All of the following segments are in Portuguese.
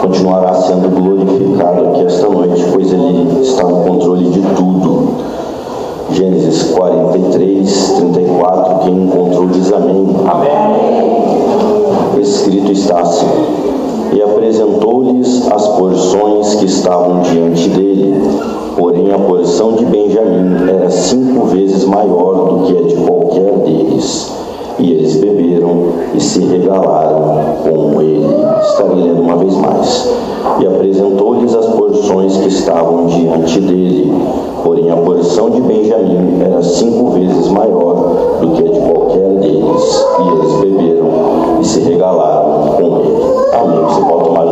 continuará sendo glorificado aqui esta noite, pois Ele está no controle de tudo. Gênesis 43, 34, quem encontrou diz amém. Amém. Escrito está assim: E apresentou-lhes as porções que estavam diante dele, porém a porção de Benjamim era cinco vezes maior do que a de qualquer deles e eles beberam e se regalaram com ele. Estarei lendo uma vez mais. E apresentou-lhes as porções que estavam diante dele. Porém, a porção de Benjamim era cinco vezes maior do que a de qualquer deles. E eles beberam e se regalaram com ele. Amém. Você pode tomar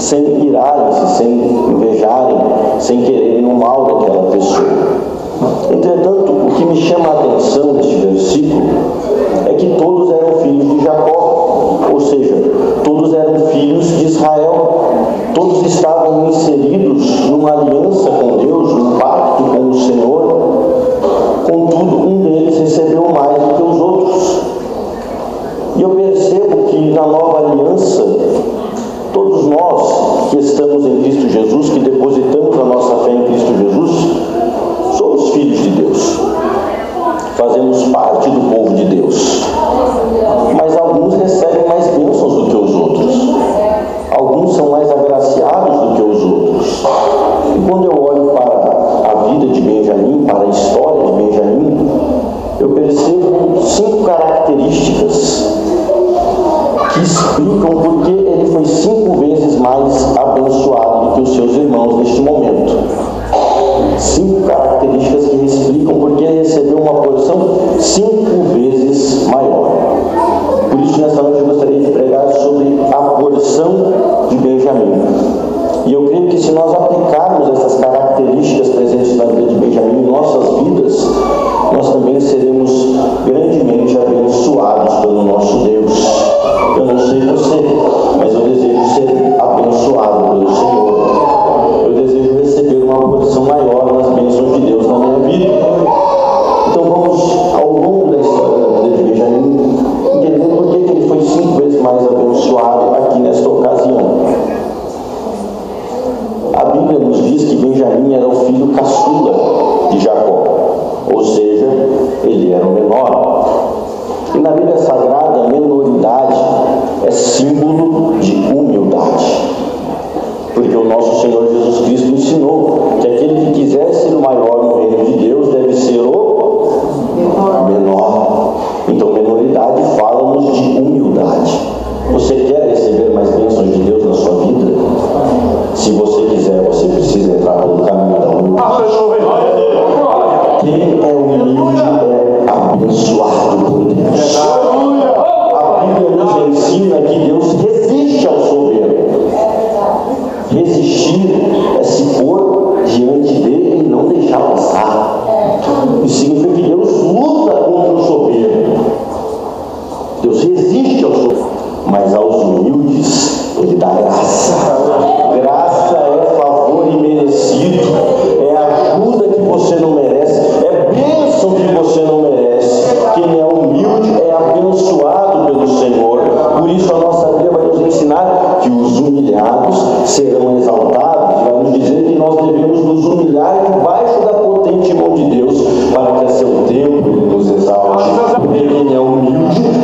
sem irarem-se, sem invejarem, sem quererem o mal daquela pessoa. Entretanto, o que me chama a atenção neste versículo é que todos eram filhos de Jacó, ou seja, todos eram filhos de Israel, todos estavam inseridos numa aliança com Deus, num pacto com o Senhor. Contudo, um deles recebeu mais do que os outros. E eu percebo que na nova aliança, debaixo da potente mão de Deus para que a seu tempo ele nos exalte, porque ele é humilde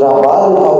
trabalho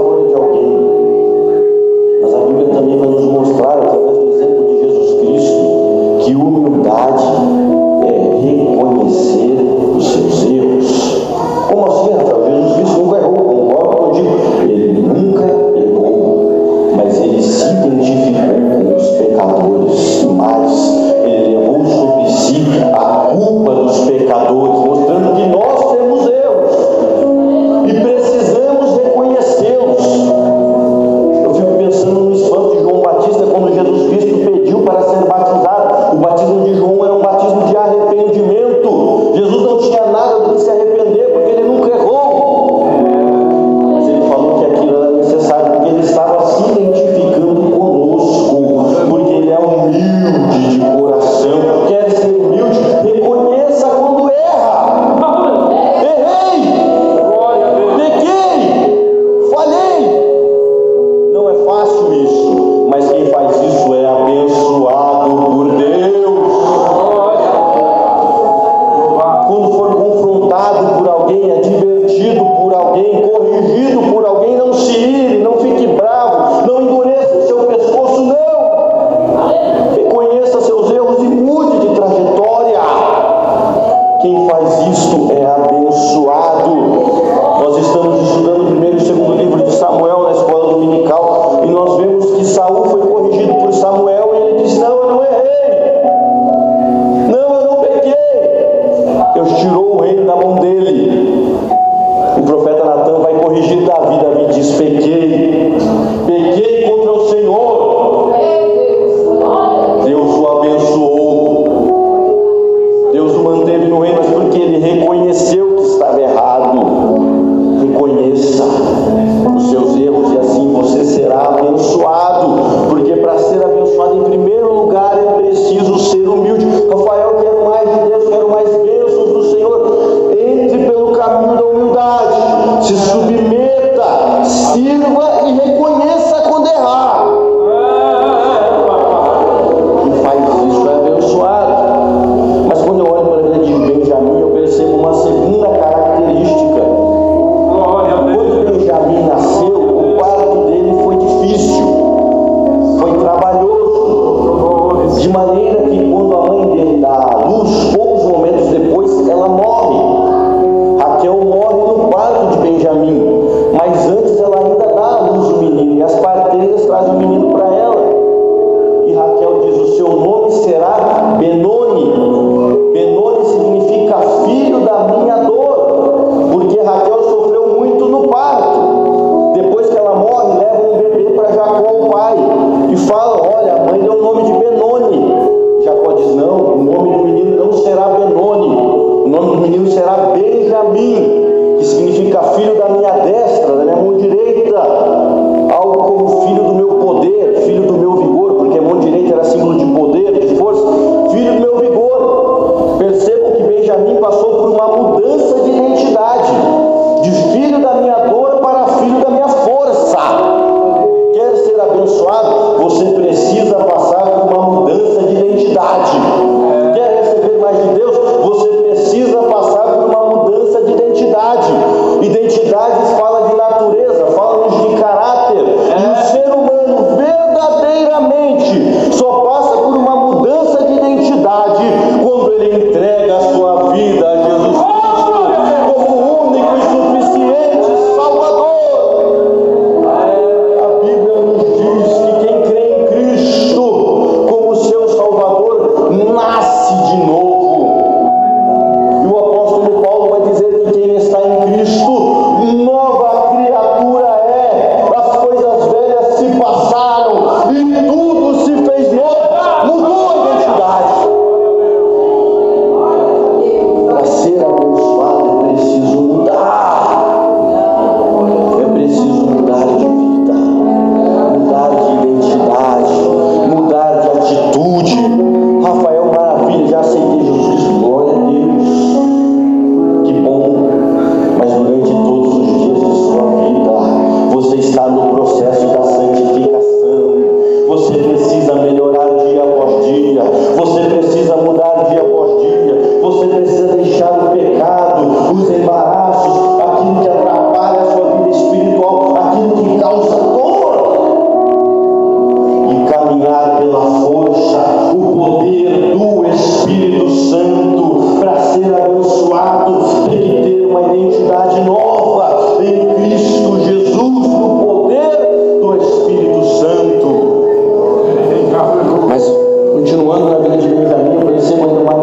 olha, a mãe deu o nome de Benoni. Jacó diz, não, o nome do menino não será Benoni, o nome do menino será Benjamim, que significa filho da minha destra.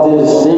Father's name.